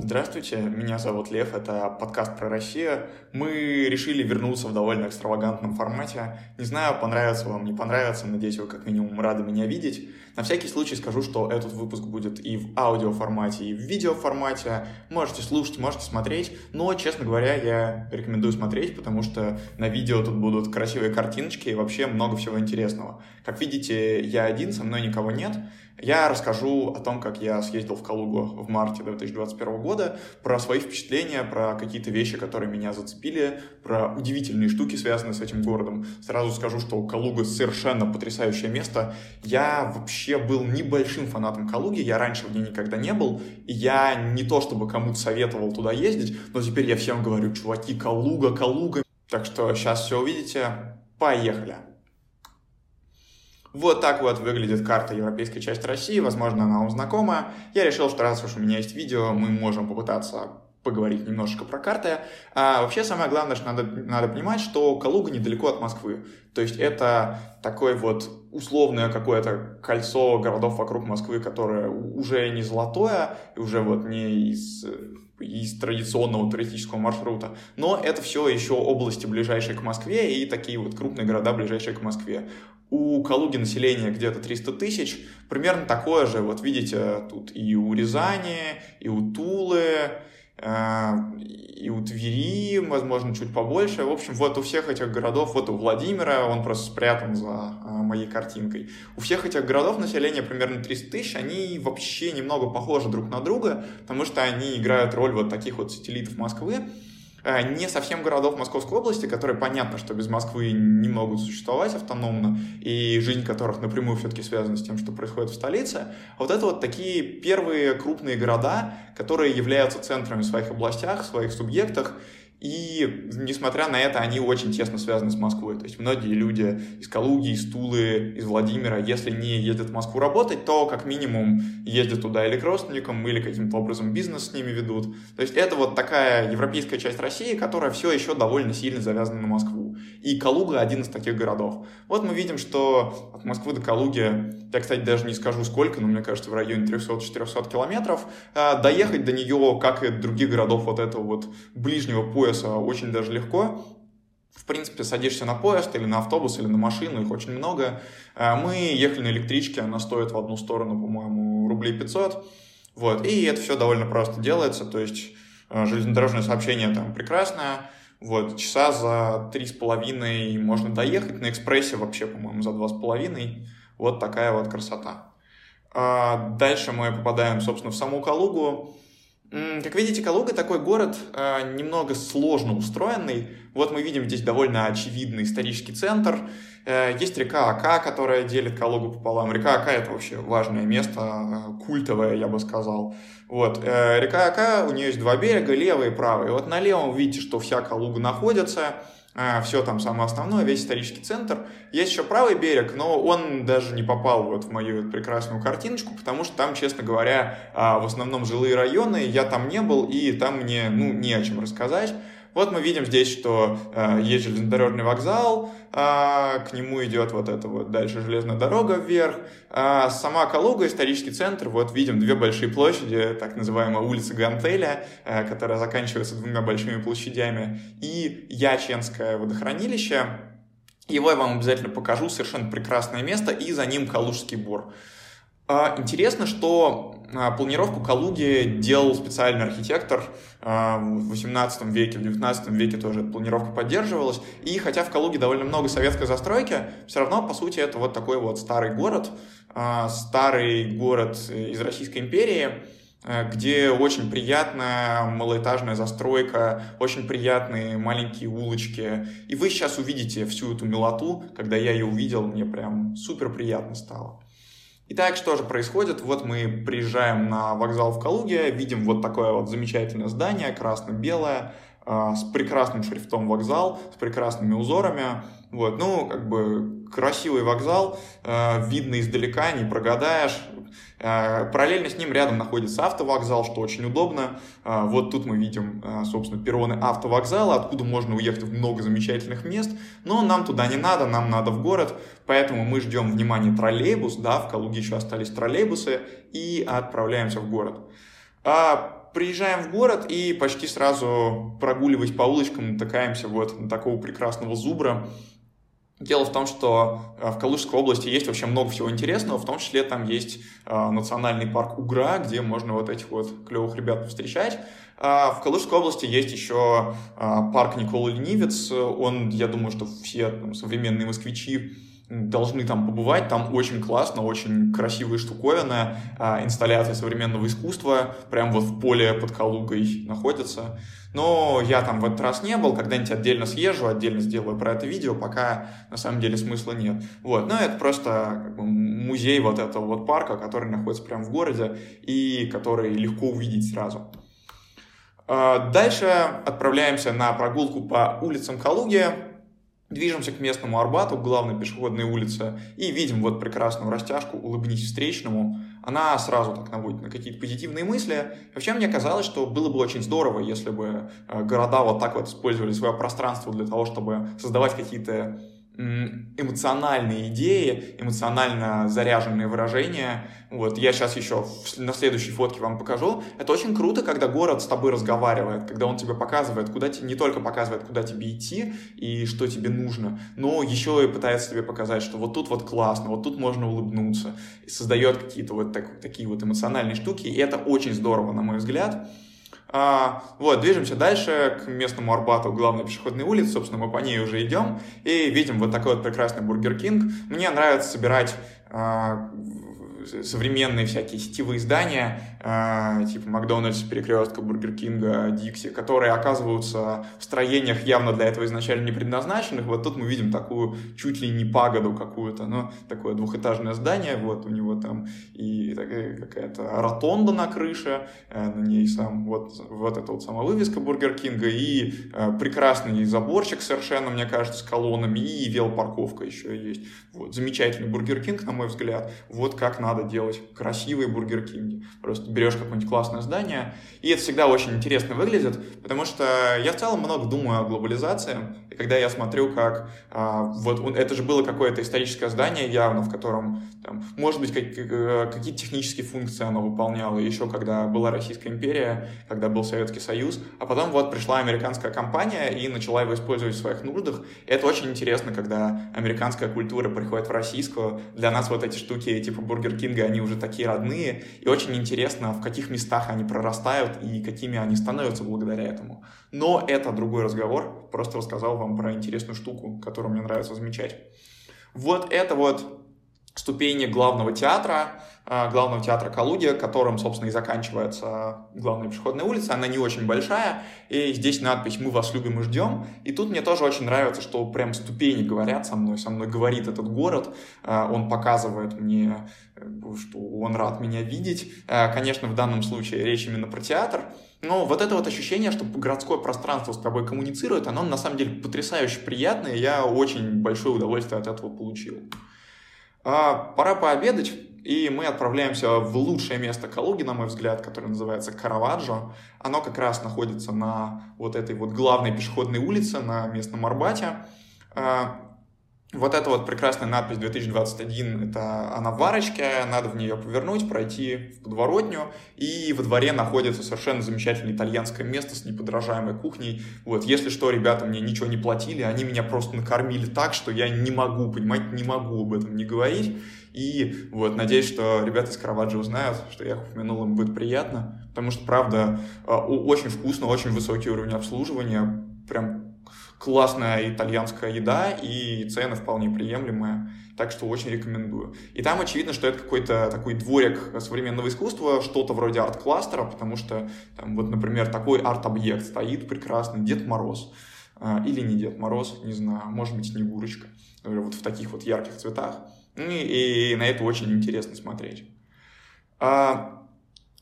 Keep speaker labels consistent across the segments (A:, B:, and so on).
A: Здравствуйте, меня зовут Лев, это подкаст про Россию. Мы решили вернуться в довольно экстравагантном формате. Не знаю, понравится вам, не понравится, надеюсь, вы как минимум рады меня видеть. На всякий случай скажу, что этот выпуск будет и в аудиоформате, и в видеоформате. Можете слушать, можете смотреть, но, честно говоря, я рекомендую смотреть, потому что на видео тут будут красивые картиночки и вообще много всего интересного. Как видите, я один, со мной никого нет. Я расскажу о том, как я съездил в Калугу в марте 2021 года, про свои впечатления, про какие-то вещи, которые меня зацепили, про удивительные штуки, связанные с этим городом. Сразу скажу, что Калуга совершенно потрясающее место. Я вообще был небольшим фанатом Калуги, я раньше в ней никогда не был, и я не то чтобы кому-то советовал туда ездить, но теперь я всем говорю, чуваки, Калуга, Калуга. Так что сейчас все увидите. Поехали! Вот так вот выглядит карта европейской части России, возможно, она вам знакома. Я решил, что раз уж у меня есть видео, мы можем попытаться поговорить немножечко про карты. А вообще самое главное, что надо, надо понимать, что Калуга недалеко от Москвы. То есть это такое вот условное какое-то кольцо городов вокруг Москвы, которое уже не золотое, и уже вот не из из традиционного туристического маршрута, но это все еще области, ближайшие к Москве, и такие вот крупные города, ближайшие к Москве. У Калуги население где-то 300 тысяч, примерно такое же, вот видите, тут и у Рязани, и у Тулы, э, и у Твери, возможно, чуть побольше. В общем, вот у всех этих городов, вот у Владимира, он просто спрятан за э, моей картинкой. У всех этих городов население примерно 300 тысяч, они вообще немного похожи друг на друга, потому что они играют роль вот таких вот сателлитов Москвы. Э, не совсем городов Московской области, которые понятно, что без Москвы не могут существовать автономно, и жизнь которых напрямую все-таки связана с тем, что происходит в столице. А вот это вот такие первые крупные города, которые являются центрами в своих областях, в своих субъектах, и, несмотря на это, они очень тесно связаны с Москвой. То есть многие люди из Калуги, из Тулы, из Владимира, если не ездят в Москву работать, то как минимум ездят туда или к родственникам, или каким-то образом бизнес с ними ведут. То есть это вот такая европейская часть России, которая все еще довольно сильно завязана на Москву. И Калуга один из таких городов. Вот мы видим, что от Москвы до Калуги, я, кстати, даже не скажу сколько, но мне кажется, в районе 300-400 километров, а, доехать до нее, как и других городов вот этого вот ближнего пояса, пояса очень даже легко. В принципе, садишься на поезд или на автобус, или на машину, их очень много. Э, мы ехали на электричке, она стоит в одну сторону, по-моему, рублей 500. Вот, и это все довольно просто делается, то есть э, железнодорожное сообщение там прекрасное, вот, часа за три с половиной можно доехать, на экспрессе вообще, по-моему, за два с половиной. Вот такая вот красота. А дальше мы попадаем, собственно, в саму Калугу. Как видите, Калуга такой город э, немного сложно устроенный. Вот мы видим здесь довольно очевидный исторический центр. Э, есть река Ака, которая делит Калугу пополам. Река Ака — это вообще важное место, э, культовое, я бы сказал. Вот. Э, река Ака, у нее есть два берега, левый и правый. Вот на левом видите, что вся Калуга находится — все там самое основное, весь исторический центр. Есть еще правый берег, но он даже не попал вот в мою прекрасную картиночку, потому что там, честно говоря, а, в основном жилые районы, я там не был, и там мне, ну, не о чем рассказать. Вот мы видим здесь, что э, есть железнодорожный вокзал, э, к нему идет вот эта вот дальше железная дорога вверх. Э, сама Калуга, исторический центр, вот видим две большие площади, так называемая улица Гантеля, э, которая заканчивается двумя большими площадями, и Яченское водохранилище. Его я вам обязательно покажу, совершенно прекрасное место, и за ним Калужский бор. Интересно, что а, планировку Калуги делал специальный архитектор а, в 18 веке, в 19 веке тоже планировка поддерживалась. И хотя в Калуге довольно много советской застройки, все равно, по сути, это вот такой вот старый город, а, старый город из Российской империи, где очень приятная малоэтажная застройка, очень приятные маленькие улочки. И вы сейчас увидите всю эту милоту. Когда я ее увидел, мне прям супер приятно стало. Итак, что же происходит? Вот мы приезжаем на вокзал в Калуге, видим вот такое вот замечательное здание, красно-белое, а, с прекрасным шрифтом вокзал, с прекрасными узорами. Вот, ну, как бы красивый вокзал, а, видно издалека, не прогадаешь. А, параллельно с ним рядом находится автовокзал, что очень удобно. Вот тут мы видим, собственно, перроны автовокзала, откуда можно уехать в много замечательных мест. Но нам туда не надо, нам надо в город, поэтому мы ждем внимания троллейбус, да, в Калуге еще остались троллейбусы, и отправляемся в город приезжаем в город и почти сразу прогуливаясь по улочкам натыкаемся вот на такого прекрасного зубра, Дело в том, что э, в Калужской области есть вообще много всего интересного, в том числе там есть э, национальный парк Угра, где можно вот этих вот клевых ребят встречать. А в Калужской области есть еще э, парк Никола Ленивец, он, я думаю, что все там, современные москвичи должны там побывать, там очень классно, очень красивая штуковина, инсталляция современного искусства, прям вот в поле под Калугой находится. Но я там в этот раз не был, когда-нибудь отдельно съезжу, отдельно сделаю про это видео, пока на самом деле смысла нет. Вот, но это просто как бы, музей вот этого вот парка, который находится прямо в городе и который легко увидеть сразу. А, дальше отправляемся на прогулку по улицам Калуги, Движемся к местному Арбату, к главной пешеходной улице, и видим вот прекрасную растяжку «Улыбнись встречному». Она сразу так наводит на какие-то позитивные мысли. Вообще мне казалось, что было бы очень здорово, если бы э, города вот так вот использовали свое пространство для того, чтобы создавать какие-то эмоциональные идеи, эмоционально заряженные выражения. Вот, я сейчас еще на следующей фотке вам покажу. Это очень круто, когда город с тобой разговаривает, когда он тебе показывает, куда тебе, не только показывает, куда тебе идти и что тебе нужно, но еще и пытается тебе показать, что вот тут вот классно, вот тут можно улыбнуться, и создает какие-то вот так, такие вот эмоциональные штуки, и это очень здорово, на мой взгляд. А, вот, движемся дальше к местному Арбату, главной пешеходной улице, собственно, мы по ней уже идем, и видим вот такой вот прекрасный Бургер Кинг. Мне нравится собирать а, современные всякие сетевые здания, э, типа Макдональдс, Перекрестка, Бургер Кинга, Дикси, которые оказываются в строениях явно для этого изначально не предназначенных. Вот тут мы видим такую чуть ли не пагоду какую-то, ну, такое двухэтажное здание, вот у него там и какая-то ротонда на крыше, э, на ней сам вот, вот эта вот сама вывеска Бургер Кинга и э, прекрасный заборчик совершенно, мне кажется, с колоннами и велопарковка еще есть. Вот, замечательный Бургер Кинг, на мой взгляд. Вот как надо делать красивые Бургер Кинги. Просто берешь какое-нибудь классное здание, и это всегда очень интересно выглядит, потому что я в целом много думаю о глобализации, и когда я смотрю, как а, вот это же было какое-то историческое здание явно, в котором, там, может быть, как, э, какие-то технические функции оно выполняло, еще когда была Российская империя, когда был Советский Союз, а потом вот пришла американская компания и начала его использовать в своих нуждах, и это очень интересно, когда американская культура приходит в российскую, для нас вот эти штуки типа Бургер Кинга, они уже такие родные, и очень интересно, в каких местах они прорастают и какими они становятся благодаря этому. Но это другой разговор, просто рассказал вам про интересную штуку, которую мне нравится замечать. Вот это вот ступени главного театра, а, главного театра Калуги, которым, собственно, и заканчивается главная пешеходная улица. Она не очень большая, и здесь надпись «Мы вас любим и ждем». И тут мне тоже очень нравится, что прям ступени говорят со мной, со мной говорит этот город, а, он показывает мне, э, что он рад меня видеть. А, конечно, в данном случае речь именно про театр, но вот это вот ощущение, что городское пространство с тобой коммуницирует, оно на самом деле потрясающе приятное, я очень большое удовольствие от этого получил. А, пора пообедать, и мы отправляемся в лучшее место Калуги, на мой взгляд, которое называется Караваджо. Оно как раз находится на вот этой вот главной пешеходной улице на местном Арбате. Вот эта вот прекрасная надпись 2021, это она в арочке, надо в нее повернуть, пройти в подворотню, и во дворе находится совершенно замечательное итальянское место с неподражаемой кухней. Вот, если что, ребята мне ничего не платили, они меня просто накормили так, что я не могу, понимаете, не могу об этом не говорить. И вот, надеюсь, что ребята из Караваджо узнают, что я их упомянул, им будет приятно, потому что, правда, а, очень вкусно, очень высокий уровень обслуживания, прям классная итальянская еда и цены вполне приемлемые, так что очень рекомендую. И там очевидно, что это какой-то такой дворик современного искусства, что-то вроде арт-кластера, потому что там вот, например, такой арт-объект стоит прекрасный, Дед Мороз. А, или не Дед Мороз, не знаю, может быть, Снегурочка. Вот в таких вот ярких цветах. И, ну и на это очень интересно смотреть. А,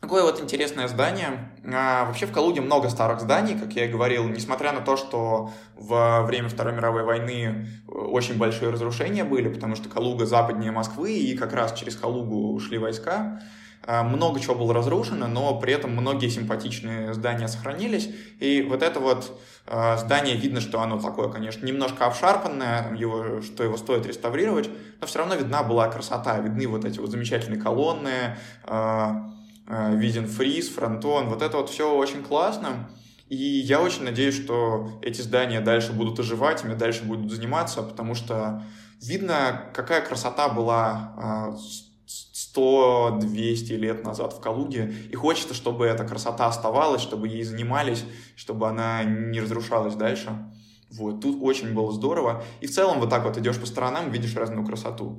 A: Такое вот интересное здание. А, вообще в Калуге много старых зданий, как я и говорил, несмотря на то, что во время Второй мировой войны э, очень большие разрушения были, потому что Калуга западнее Москвы, и как раз через Калугу ушли войска. А, много чего было разрушено, но при этом многие симпатичные здания сохранились. И вот это вот а, здание, видно, что оно такое, конечно, немножко обшарпанное, его, что его стоит реставрировать, но все равно видна была красота, видны вот эти вот замечательные колонны, э, виден фриз, фронтон, вот это вот все очень классно. И я очень надеюсь, что эти здания дальше будут оживать, ими дальше будут заниматься, потому что видно, какая красота была 100-200 лет назад в Калуге, и хочется, чтобы эта красота оставалась, чтобы ей занимались, чтобы она не разрушалась дальше. Вот, тут очень было здорово. И в целом вот так вот идешь по сторонам, видишь разную красоту.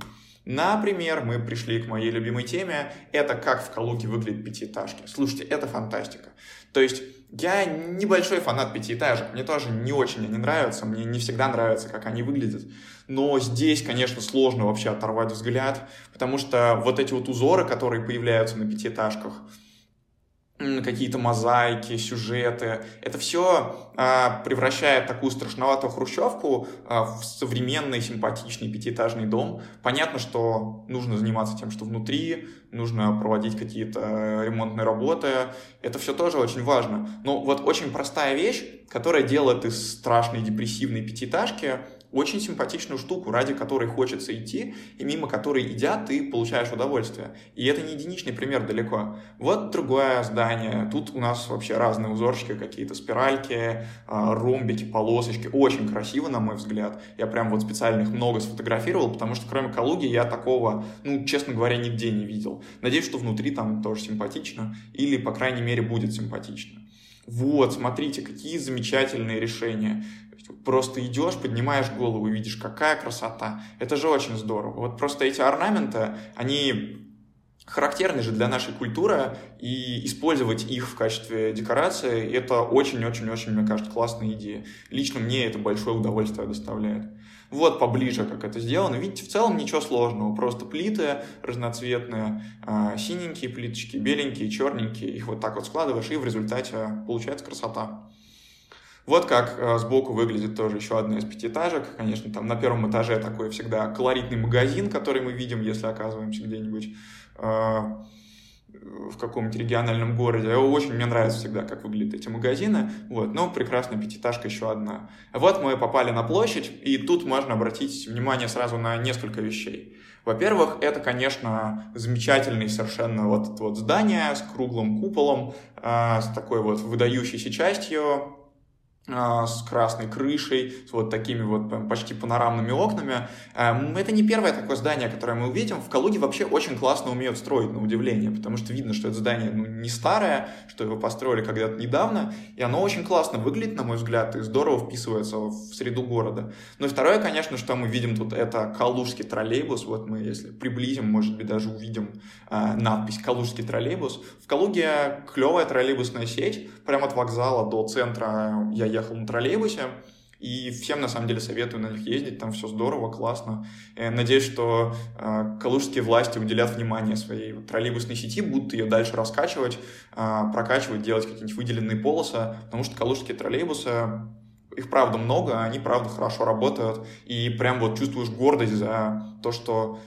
A: Например, мы пришли к моей любимой теме. Это как в Калуге выглядят пятиэтажки. Слушайте, это фантастика. То есть я небольшой фанат пятиэтажек. Мне тоже не очень они нравятся. Мне не всегда нравится, как они выглядят. Но здесь, конечно, сложно вообще оторвать взгляд, потому что вот эти вот узоры, которые появляются на пятиэтажках, какие-то мозаики, сюжеты. Это все а, превращает такую страшноватую хрущевку а, в современный симпатичный пятиэтажный дом. Понятно, что нужно заниматься тем, что внутри, нужно проводить какие-то ремонтные работы. Это все тоже очень важно. Но вот очень простая вещь, которая делает из страшной депрессивной пятиэтажки очень симпатичную штуку, ради которой хочется идти, и мимо которой, идя, ты получаешь удовольствие. И это не единичный пример далеко. Вот другое здание. Тут у нас вообще разные узорчики, какие-то спиральки, а, ромбики, полосочки. Очень красиво, на мой взгляд. Я прям вот специально их много сфотографировал, потому что кроме Калуги я такого, ну, честно говоря, нигде не видел. Надеюсь, что внутри там тоже симпатично, или, по крайней мере, будет симпатично. Вот, смотрите, какие замечательные решения. Просто идешь, поднимаешь голову видишь, какая красота. Это же очень здорово. Вот просто эти орнаменты, они характерны же для нашей культуры, и использовать их в качестве декорации, это очень-очень-очень, мне кажется, классная идея. Лично мне это большое удовольствие доставляет. Вот поближе, как это сделано. Видите, в целом ничего сложного. Просто плиты разноцветные, а, синенькие плиточки, беленькие, черненькие. Их вот так вот складываешь, и в результате получается красота. Вот как э, сбоку выглядит тоже еще одна из пятиэтажек. Конечно, там на первом этаже такой всегда колоритный магазин, который мы видим, если оказываемся где-нибудь э, в каком-нибудь региональном городе. Очень мне нравится всегда, как выглядят эти магазины. Вот, но прекрасная пятиэтажка еще одна. Вот мы попали на площадь, и тут можно обратить внимание сразу на несколько вещей. Во-первых, это, конечно, замечательное совершенно вот это вот здание с круглым куполом, э, с такой вот выдающейся частью, с красной крышей, с вот такими вот почти панорамными окнами. Эм, это не первое такое здание, которое мы увидим. В Калуге вообще очень классно умеют строить, на удивление, потому что видно, что это здание ну, не старое, что его построили когда-то недавно, и оно очень классно выглядит, на мой взгляд, и здорово вписывается в среду города. Ну и второе, конечно, что мы видим тут, это калужский троллейбус. Вот мы, если приблизим, может быть, даже увидим э, надпись «Калужский троллейбус». В Калуге клевая троллейбусная сеть, прямо от вокзала до центра я ехал на троллейбусе, и всем, на самом деле, советую на них ездить, там все здорово, классно. И надеюсь, что э, калужские власти уделят внимание своей троллейбусной сети, будут ее дальше раскачивать, э, прокачивать, делать какие-нибудь выделенные полосы, потому что калужские троллейбусы, их правда много, они правда хорошо работают, и прям вот чувствуешь гордость за то, что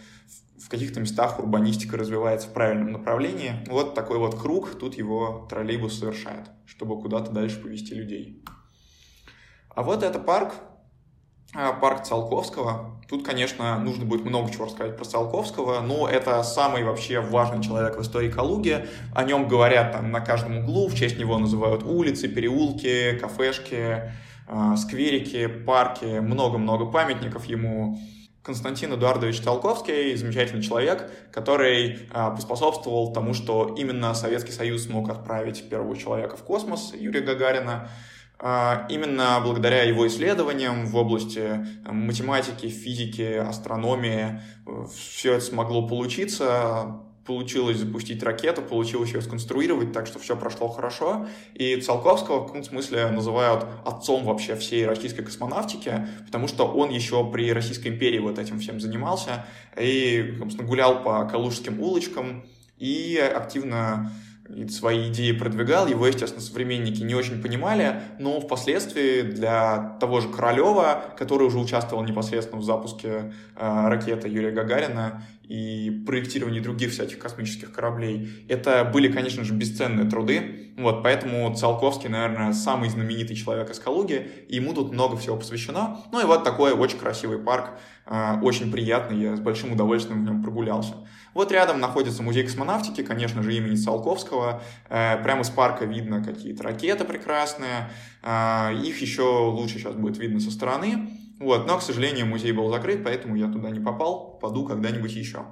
A: в каких-то местах урбанистика развивается в правильном направлении. Вот такой вот круг, тут его троллейбус совершает, чтобы куда-то дальше повести людей. А вот это парк, а, парк Циолковского. Тут, конечно, нужно будет много чего рассказать про Циолковского, но это самый вообще важный человек в истории Калуги. О нем говорят там на каждом углу, в честь него называют улицы, переулки, кафешки, а, скверики, парки, много-много памятников ему. Константин Эдуардович Циолковский, замечательный человек, который э, поспособствовал тому, что именно Советский Союз смог отправить первого человека в космос, Юрия Гагарина. А, именно благодаря его исследованиям в области э, математики, физики, астрономии э, все это смогло получиться, получилось запустить ракету, получилось ее сконструировать, так что все прошло хорошо. И Циолковского в каком-то смысле называют отцом вообще всей российской космонавтики, потому что он еще при Российской империи вот этим всем занимался и, собственно, гулял по калужским улочкам и активно свои идеи продвигал, его, естественно, современники не очень понимали, но впоследствии для того же Королева, который уже участвовал непосредственно в запуске э, ракеты Юрия Гагарина, и проектировании других всяких космических кораблей, это были, конечно же, бесценные труды. Вот, поэтому Циолковский, наверное, самый знаменитый человек из Калуги, и ему тут много всего посвящено. Ну и вот такой очень красивый парк, э, очень приятный, я с большим удовольствием в нем прогулялся. Вот рядом находится музей космонавтики, конечно же, имени Циолковского. Э, прямо с парка видно какие-то ракеты прекрасные. Э, их еще лучше сейчас будет видно со стороны. Вот, но, к сожалению, музей был закрыт, поэтому я туда не попал. Паду когда-нибудь еще.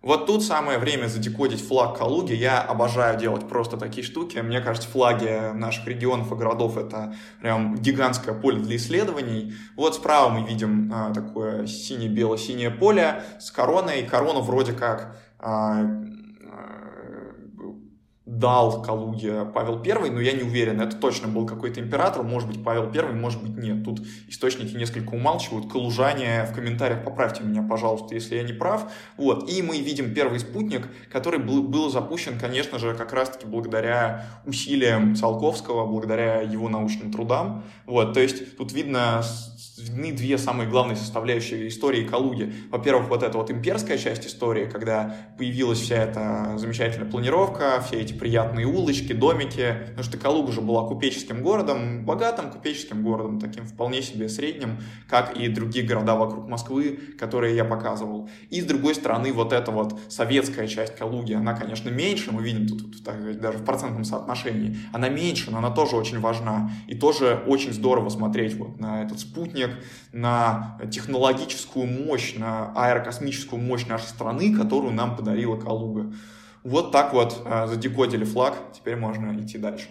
A: Вот тут самое время задекодить флаг Калуги. Я обожаю делать просто такие штуки. Мне кажется, флаги наших регионов и городов — это прям гигантское поле для исследований. Вот справа мы видим а, такое сине-бело-синее поле с короной. Корону вроде как а, дал Калуге Павел I, но я не уверен, это точно был какой-то император, может быть Павел I, может быть нет. Тут источники несколько умалчивают, калужане в комментариях поправьте меня, пожалуйста, если я не прав. Вот. И мы видим первый спутник, который был, был запущен, конечно же, как раз-таки благодаря усилиям Циолковского, благодаря его научным трудам. Вот. То есть тут видно видны две самые главные составляющие истории Калуги. Во-первых, вот эта вот имперская часть истории, когда появилась вся эта замечательная планировка, все эти приятные улочки, домики, потому что Калуга же была купеческим городом, богатым купеческим городом, таким вполне себе средним, как и другие города вокруг Москвы, которые я показывал. И с другой стороны, вот эта вот советская часть Калуги, она, конечно, меньше, мы видим тут, так даже в процентном соотношении, она меньше, но она тоже очень важна. И тоже очень здорово смотреть вот на этот спутник, денег на технологическую мощь, на аэрокосмическую мощь нашей страны, которую нам подарила Калуга. Вот так вот э, задекодили флаг, теперь можно идти дальше.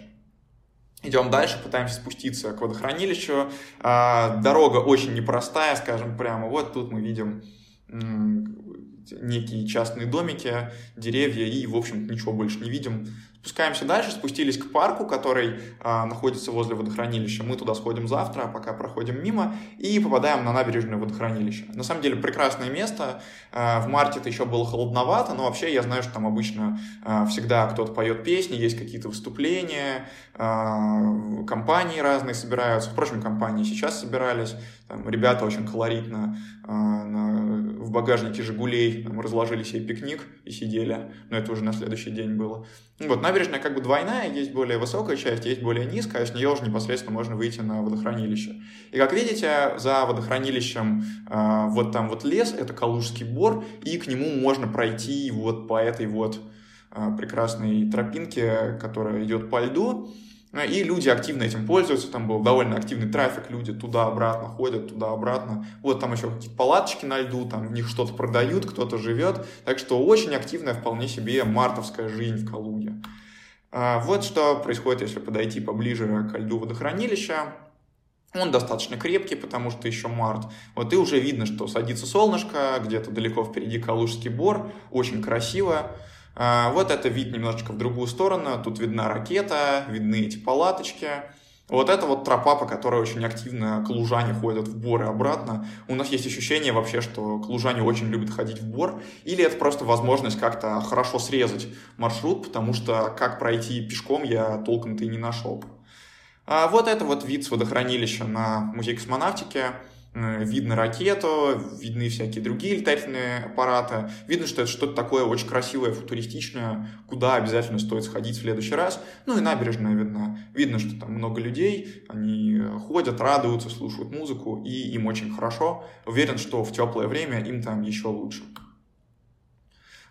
A: Идем дальше, пытаемся спуститься к водохранилищу. Э, дорога очень непростая, скажем прямо. Вот тут мы видим некие частные домики, деревья и, в общем ничего больше не видим. Спускаемся дальше, спустились к парку, который а, находится возле водохранилища. Мы туда сходим завтра, а пока проходим мимо, и попадаем на набережное водохранилище. На самом деле прекрасное место. А, в марте это еще было холодновато, но вообще я знаю, что там обычно а, всегда кто-то поет песни, есть какие-то выступления, а, компании разные собираются. Впрочем, компании сейчас собирались. Там ребята очень колоритно а, на, в багажнике «Жигулей» там, разложили себе пикник и сидели. Но это уже на следующий день было. Вот, набережная как бы двойная, есть более высокая часть, есть более низкая, с нее уже непосредственно можно выйти на водохранилище. И как видите, за водохранилищем э, вот там вот лес, это Калужский бор, и к нему можно пройти вот по этой вот э, прекрасной тропинке, которая идет по льду. Ну, и люди активно этим пользуются, там был довольно активный трафик, люди туда-обратно ходят, туда-обратно. Вот там еще какие-то палаточки на льду, там в них что-то продают, кто-то живет. Так что очень активная вполне себе мартовская жизнь в Калуге. А, вот что происходит, если подойти поближе к льду водохранилища. Он достаточно крепкий, потому что еще март. Вот и уже видно, что садится солнышко, где-то далеко впереди Калужский бор, очень красиво. А, вот это вид немножечко в другую сторону. Тут видна ракета, видны эти палаточки. Вот это вот тропа, по которой очень активно клужане ходят в бор и обратно. У нас есть ощущение вообще, что клужане очень любят ходить в бор. Или это просто возможность как-то хорошо срезать маршрут, потому что как пройти пешком я толком-то и не нашел. А вот это вот вид с водохранилища на музей космонавтики. Э, видно ракету, видны всякие другие летательные аппараты. Видно, что это что-то такое очень красивое, футуристичное, куда обязательно стоит сходить в следующий раз. Ну и набережная видна. Видно, что там много людей, они ходят, радуются, слушают музыку, и им очень хорошо. Уверен, что в теплое время им там еще лучше.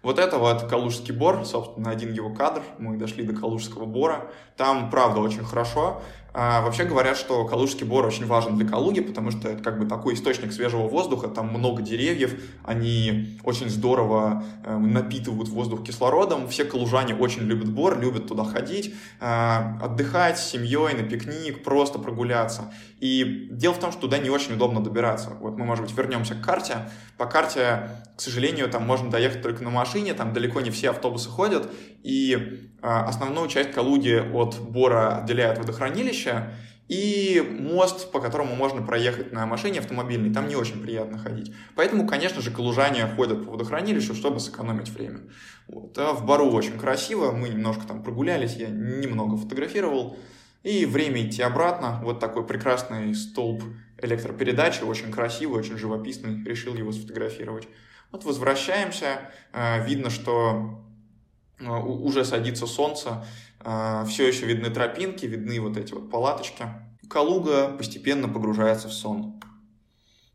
A: Вот это вот Калужский бор, собственно, один его кадр. Мы дошли до Калужского бора. Там, правда, очень хорошо. А, вообще говорят, что Калужский бор очень важен для Калуги, потому что это как бы такой источник свежего воздуха, там много деревьев, они очень здорово э, напитывают воздух кислородом. Все калужане очень любят бор, любят туда ходить, э, отдыхать с семьей на пикник, просто прогуляться. И дело в том, что туда не очень удобно добираться. Вот мы, может быть, вернемся к карте. По карте, к сожалению, там можно доехать только на машине, там далеко не все автобусы ходят, и основную часть Калуги от Бора отделяет водохранилище, и мост, по которому можно проехать на машине автомобильной, там не очень приятно ходить. Поэтому, конечно же, калужане ходят по водохранилищу, чтобы сэкономить время. Вот. А в Бару очень красиво, мы немножко там прогулялись, я немного фотографировал. И время идти обратно. Вот такой прекрасный столб электропередачи, очень красивый, очень живописный. Решил его сфотографировать. Вот возвращаемся, э, видно, что уже садится солнце, э, все еще видны тропинки, видны вот эти вот палаточки. Калуга постепенно погружается в сон.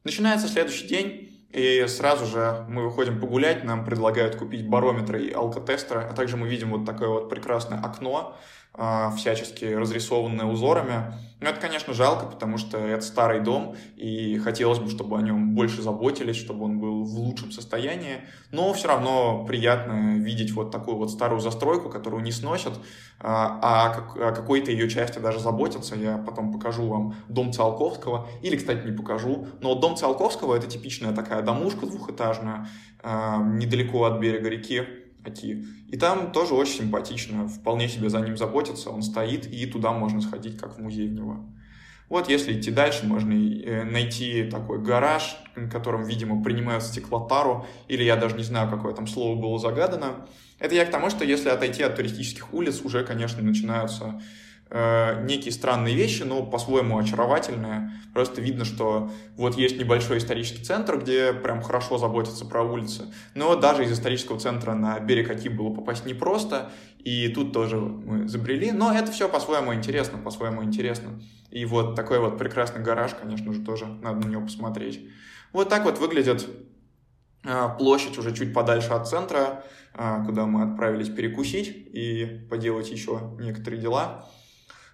A: Начинается следующий день, и сразу же мы выходим погулять, нам предлагают купить барометры и алкотестеры, а также мы видим вот такое вот прекрасное окно, всячески разрисованное узорами. Но это, конечно, жалко, потому что это старый дом, и хотелось бы, чтобы о нем больше заботились, чтобы он был в лучшем состоянии. Но все равно приятно видеть вот такую вот старую застройку, которую не сносят, а, а о какой-то ее части даже заботятся. Я потом покажу вам дом Циолковского, или, кстати, не покажу. Но дом Циолковского — это типичная такая домушка двухэтажная, а, недалеко от берега реки, Оки. И там тоже очень симпатично, вполне себе за ним заботятся, он стоит, и туда можно сходить, как в музей в него. Вот если идти дальше, можно э, найти такой гараж, в котором, видимо, принимают стеклотару, или я даже не знаю, какое там слово было загадано. Это я к тому, что если отойти от туристических улиц, уже, конечно, начинаются э, некие странные вещи, но по-своему очаровательные. Просто видно, что вот есть небольшой исторический центр, где прям хорошо заботятся про улицы. Но даже из исторического центра на берег Оки было попасть непросто, и тут тоже мы забрели. Но это все по-своему интересно, по-своему интересно. И вот такой вот прекрасный гараж, конечно же, тоже надо на него посмотреть. Вот так вот выглядит э, площадь уже чуть подальше от центра, э, куда мы отправились перекусить и поделать еще некоторые дела.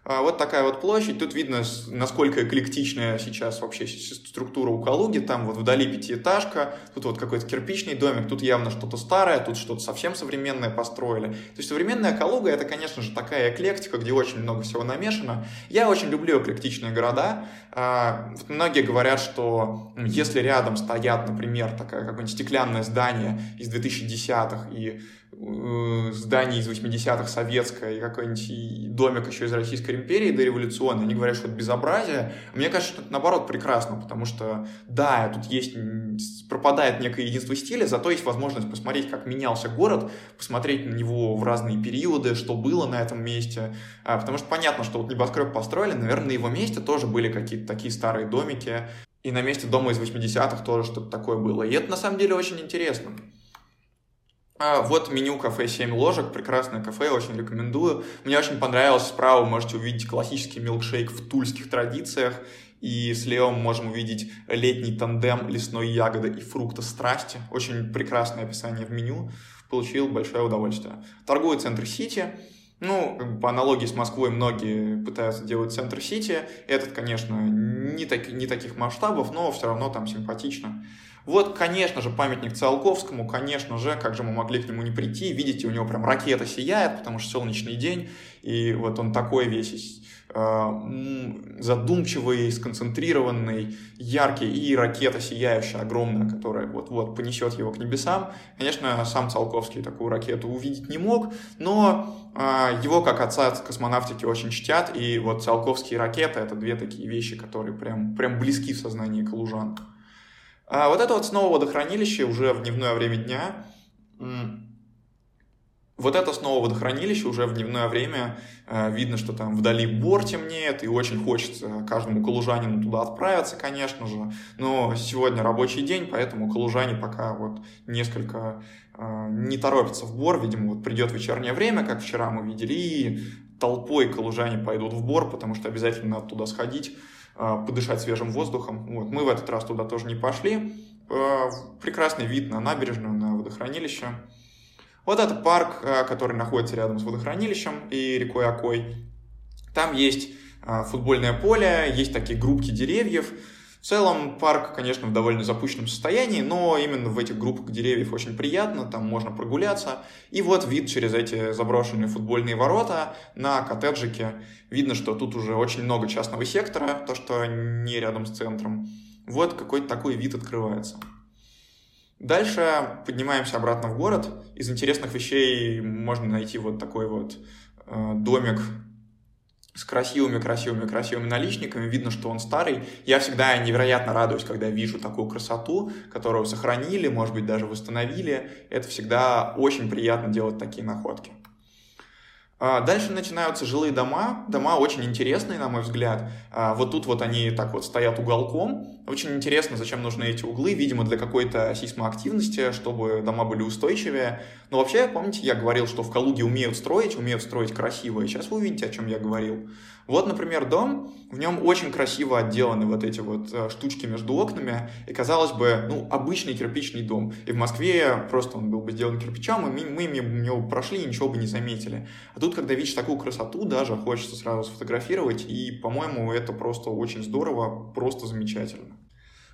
A: А, вот такая вот площадь. Тут видно, насколько эклектичная сейчас вообще структура у Калуги. Там вот вдали пятиэтажка, тут вот какой-то кирпичный домик, тут явно что-то старое, тут что-то совсем современное построили. То есть современная Калуга — это, конечно же, такая эклектика, где очень много всего намешано. Я очень люблю эклектичные города. А, многие говорят, что если рядом стоят, например, такое какое-нибудь стеклянное здание из 2010-х и здание из 80-х советское и какой-нибудь домик еще из Российской империи дореволюционный, они говорят, что это безобразие. Мне кажется, что это наоборот прекрасно, потому что, да, тут есть, пропадает некое единство стиля, зато есть возможность посмотреть, как менялся город, посмотреть на него в разные периоды, что было на этом месте, а, потому что понятно, что вот небоскреб построили, наверное, на его месте тоже были какие-то такие старые домики, и на месте дома из 80-х тоже что-то такое было. И это на самом деле очень интересно. А, вот меню кафе 7 ложек, прекрасное кафе, очень рекомендую. Мне очень понравилось, справа можете увидеть классический милкшейк в тульских традициях, и слева мы можем увидеть летний тандем лесной ягоды и фрукта страсти. Очень прекрасное описание в меню, получил большое удовольствие. Торговый центр Сити, ну, по аналогии с Москвой многие пытаются делать центр Сити. Этот, конечно, не, так, не таких масштабов, но все равно там симпатично. Вот, конечно же, памятник Циолковскому, конечно же, как же мы могли к нему не прийти. Видите, у него прям ракета сияет, потому что солнечный день, и вот он такой весь э, задумчивый, сконцентрированный, яркий, и ракета сияющая, огромная, которая вот-вот понесет его к небесам. Конечно, сам Циолковский такую ракету увидеть не мог, но э, его, как отца космонавтики, очень чтят, и вот Циолковский и ракета — это две такие вещи, которые прям, прям близки в сознании калужан. А вот это вот снова водохранилище уже в дневное время дня. Вот это снова водохранилище уже в дневное время. Э, видно, что там вдали бор темнеет, и очень хочется каждому калужанину туда отправиться, конечно же. Но сегодня рабочий день, поэтому калужане пока вот несколько э, не торопятся в бор. Видимо, вот придет вечернее время, как вчера мы видели, и толпой калужане пойдут в бор, потому что обязательно надо туда сходить. А, подышать свежим воздухом. Вот. Мы в этот раз туда тоже не пошли. А, прекрасный вид на набережную, на водохранилище. Вот это парк, а, который находится рядом с водохранилищем и рекой Окой. Там есть футбольное поле, есть такие группки деревьев, в целом парк, конечно, в довольно запущенном состоянии, но именно в этих группах деревьев очень приятно, там можно прогуляться. И вот вид через эти заброшенные футбольные ворота на коттеджике. Видно, что тут уже очень много частного сектора, то, что не рядом с центром. Вот какой-то такой вид открывается. Дальше поднимаемся обратно в город. Из интересных вещей можно найти вот такой вот э, домик с красивыми-красивыми-красивыми наличниками, видно, что он старый. Я всегда невероятно радуюсь, когда вижу такую красоту, которую сохранили, может быть, даже восстановили. Это всегда очень приятно делать такие находки. А, дальше начинаются жилые дома. Дома очень интересные, на мой взгляд. А, вот тут вот они так вот стоят уголком. Очень интересно, зачем нужны эти углы. Видимо, для какой-то сейсмоактивности, чтобы дома были устойчивее. Но вообще, помните, я говорил, что в Калуге умеют строить, умеют строить красиво. И сейчас вы увидите, о чем я говорил. Вот, например, дом, в нем очень красиво отделаны вот эти вот э, штучки между окнами, и, казалось бы, ну, обычный кирпичный дом. И в Москве просто он был бы сделан кирпичом, и мы мимо него прошли и ничего бы не заметили. А тут, когда видишь такую красоту, даже хочется сразу сфотографировать, и, по-моему, это просто очень здорово, просто замечательно.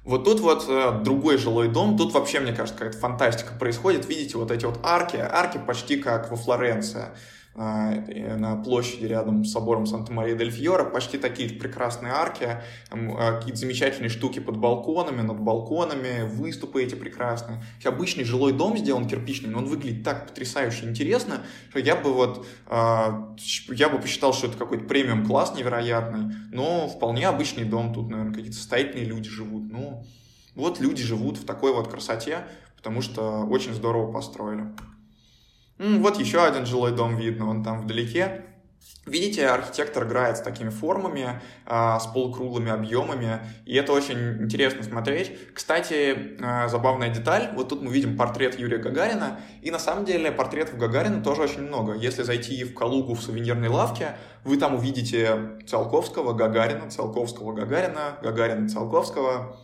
A: Вот тут вот э, другой жилой дом, тут вообще, мне кажется, какая-то фантастика происходит. Видите, вот эти вот арки, арки почти как во Флоренции. А, на площади рядом с собором Санта-Мария-дель-Фьора, почти такие прекрасные арки, а, какие-то замечательные штуки под балконами, над балконами, выступы эти прекрасные. Обычный жилой дом сделан кирпичный, но он выглядит так потрясающе интересно, что я бы вот, а, я бы посчитал, что это какой-то премиум класс невероятный, но вполне обычный дом, тут, наверное, какие-то состоятельные люди живут. Ну, вот люди живут в такой вот красоте, потому что очень здорово построили. Вот еще один жилой дом видно, он там вдалеке. Видите, архитектор играет с такими формами, а, с полукруглыми объемами, и это очень интересно смотреть. Кстати, а, забавная деталь, вот тут мы видим портрет Юрия Гагарина, и на самом деле портретов Гагарина тоже очень много. Если зайти в Калугу в сувенирной лавке, вы там увидите Циолковского, Гагарина, Циолковского, Гагарина, Гагарина, Циолковского,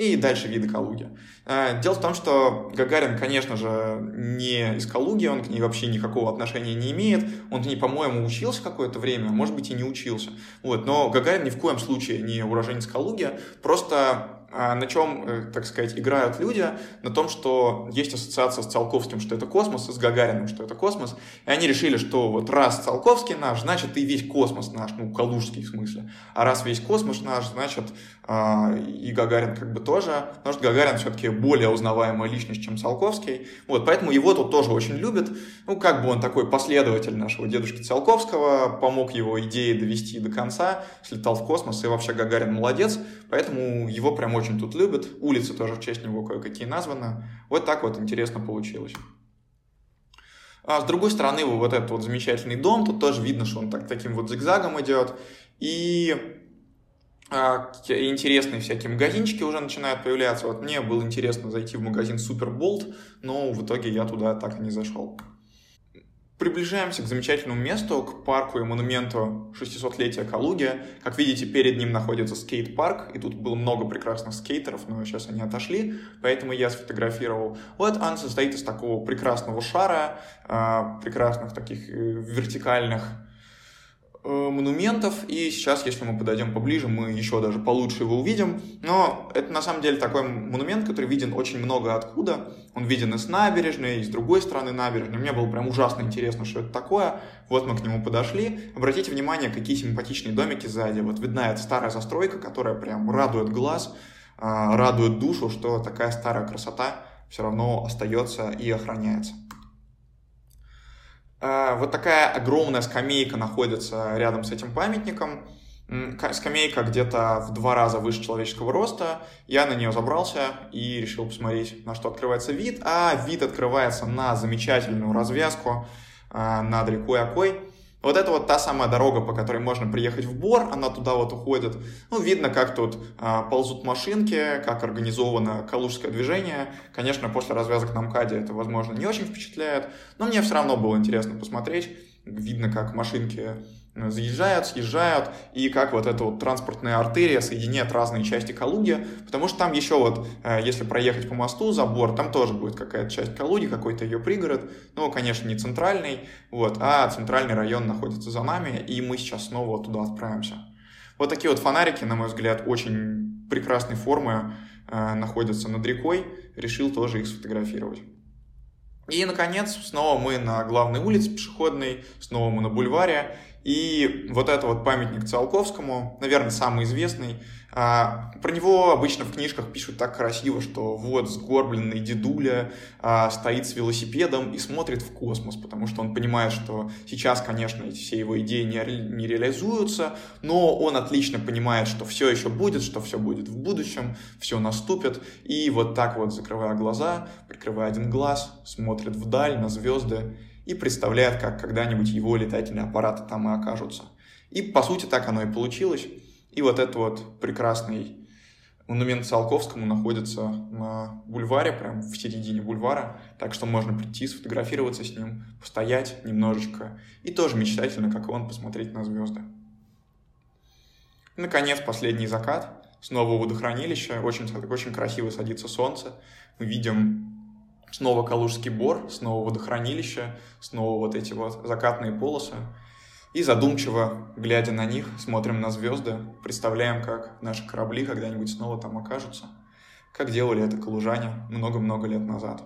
A: и дальше виды Калуги. Э, дело в том, что Гагарин, конечно же, не из Калуги, он к ней вообще никакого отношения не имеет. Он к ней, по-моему, учился какое-то время, может быть, и не учился. Вот. Но Гагарин ни в коем случае не уроженец Калуги, просто а на чем, э, так сказать, играют люди? На том, что есть ассоциация с Циолковским, что это космос, и с Гагариным, что это космос. И они решили, что вот раз Циолковский наш, значит и весь космос наш, ну, калужский в смысле. А раз весь космос наш, значит а, и Гагарин как бы тоже. Потому что Гагарин все-таки более узнаваемая личность, чем Циолковский. Вот, поэтому его тут тоже очень любят. Ну, как бы он такой последователь нашего дедушки Циолковского, помог его идеи довести до конца, слетал в космос, и вообще Гагарин молодец. Поэтому его прям очень тут любят. Улицы тоже в честь него кое-какие названы. Вот так вот интересно получилось. А с другой стороны, вот этот вот замечательный дом, тут тоже видно, что он так, таким вот зигзагом идет. И а, интересные всякие магазинчики уже начинают появляться. Вот мне было интересно зайти в магазин Суперболт, но в итоге я туда так и не зашел. Приближаемся к замечательному месту, к парку и монументу 600-летия Калуги. Как видите, перед ним находится скейт-парк, и тут было много прекрасных скейтеров, но сейчас они отошли, поэтому я сфотографировал. Вот он состоит из такого прекрасного шара, а, прекрасных таких э, вертикальных монументов, и сейчас, если мы подойдем поближе, мы еще даже получше его увидим. Но это на самом деле такой монумент, который виден очень много откуда. Он виден и с набережной, и с другой стороны набережной. Мне было прям ужасно интересно, что это такое. Вот мы к нему подошли. Обратите внимание, какие симпатичные домики сзади. Вот видна эта старая застройка, которая прям радует глаз, а, радует душу, что такая старая красота все равно остается и охраняется. А, вот такая огромная скамейка находится рядом с этим памятником. Скамейка где-то в два раза выше человеческого роста. Я на нее забрался и решил посмотреть, на что открывается вид. А вид открывается на замечательную развязку а, над рекой Окой. Вот это вот та самая дорога, по которой можно приехать в Бор, она туда вот уходит. Ну, видно, как тут а, ползут машинки, как организовано калужское движение. Конечно, после развязок на МКАДе это, возможно, не очень впечатляет, но мне все равно было интересно посмотреть. Видно, как машинки заезжают, съезжают, и как вот эта вот транспортная артерия соединяет разные части Калуги, потому что там еще вот, э, если проехать по мосту, забор, там тоже будет какая-то часть Калуги, какой-то ее пригород, ну, конечно, не центральный, вот, а центральный район находится за нами, и мы сейчас снова туда отправимся. Вот такие вот фонарики, на мой взгляд, очень прекрасной формы э, находятся над рекой, решил тоже их сфотографировать. И, наконец, снова мы на главной улице пешеходной, снова мы на бульваре, и вот это вот памятник Циолковскому, наверное, самый известный, а, про него обычно в книжках пишут так красиво, что вот сгорбленный дедуля а, стоит с велосипедом и смотрит в космос, потому что он понимает, что сейчас, конечно, эти все его идеи не, не реализуются, но он отлично понимает, что все еще будет, что все будет в будущем, все наступит, и вот так вот, закрывая глаза, прикрывая один глаз, смотрит вдаль на звезды и представляет, как когда-нибудь его летательные аппараты там и окажутся. И, по сути, так оно и получилось. И вот этот вот прекрасный монумент Циолковскому находится на бульваре, прям в середине бульвара, так что можно прийти, сфотографироваться с ним, постоять немножечко и тоже мечтательно, как и он, посмотреть на звезды. Наконец, последний закат. Снова водохранилище, очень, очень красиво садится солнце. Мы видим снова Калужский бор, снова водохранилище, снова вот эти вот закатные полосы. И задумчиво, глядя на них, смотрим на звезды, представляем, как наши корабли когда-нибудь снова там окажутся, как делали это калужане много-много лет назад.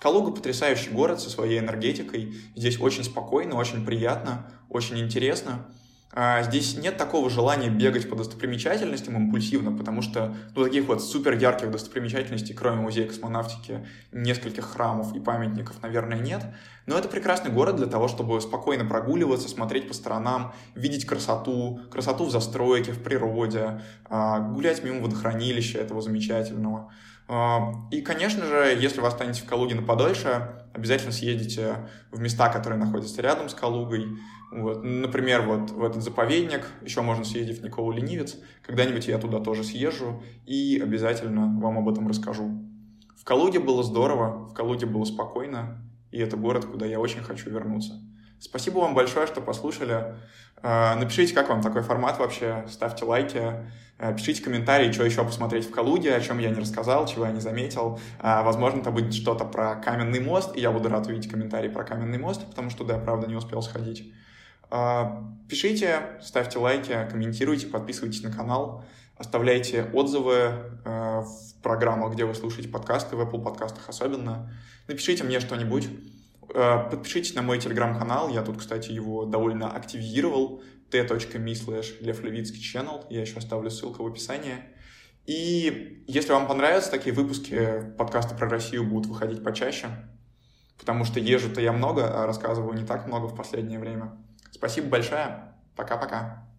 A: Калуга потрясающий город со своей энергетикой. Здесь очень спокойно, очень приятно, очень интересно. А здесь нет такого желания бегать по достопримечательностям импульсивно, потому что ну, таких вот супер ярких достопримечательностей, кроме музея космонавтики, нескольких храмов и памятников, наверное, нет. Но это прекрасный город для того, чтобы спокойно прогуливаться, смотреть по сторонам, видеть красоту, красоту в застройке, в природе, а, гулять мимо водохранилища этого замечательного. А, и, конечно же, если вы останетесь в Калуге на подольше, обязательно съездите в места, которые находятся рядом с Калугой, вот. Например, вот в этот заповедник, еще можно съездить в Николу Ленивец. Когда-нибудь я туда тоже съезжу и обязательно вам об этом расскажу. В Калуге было здорово, в Калуге было спокойно, и это город, куда я очень хочу вернуться. Спасибо вам большое, что послушали. А, напишите, как вам такой формат вообще, ставьте лайки, а, пишите комментарии, что еще посмотреть в Калуге, о чем я не рассказал, чего я не заметил. А, возможно, это будет что-то про каменный мост, и я буду рад увидеть комментарии про каменный мост, потому что, да, правда, не успел сходить. А, пишите, ставьте лайки, комментируйте, подписывайтесь на канал, оставляйте отзывы а, в программах, где вы слушаете подкасты, в Apple подкастах особенно. Напишите мне что-нибудь. А, подпишитесь на мой телеграм-канал, я тут, кстати, его довольно активизировал, t.me slash channel, я еще оставлю ссылку в описании. И если вам понравятся такие выпуски, подкасты про Россию будут выходить почаще, потому что езжу-то я много, а рассказываю не так много в последнее время. Спасибо большое. Пока-пока.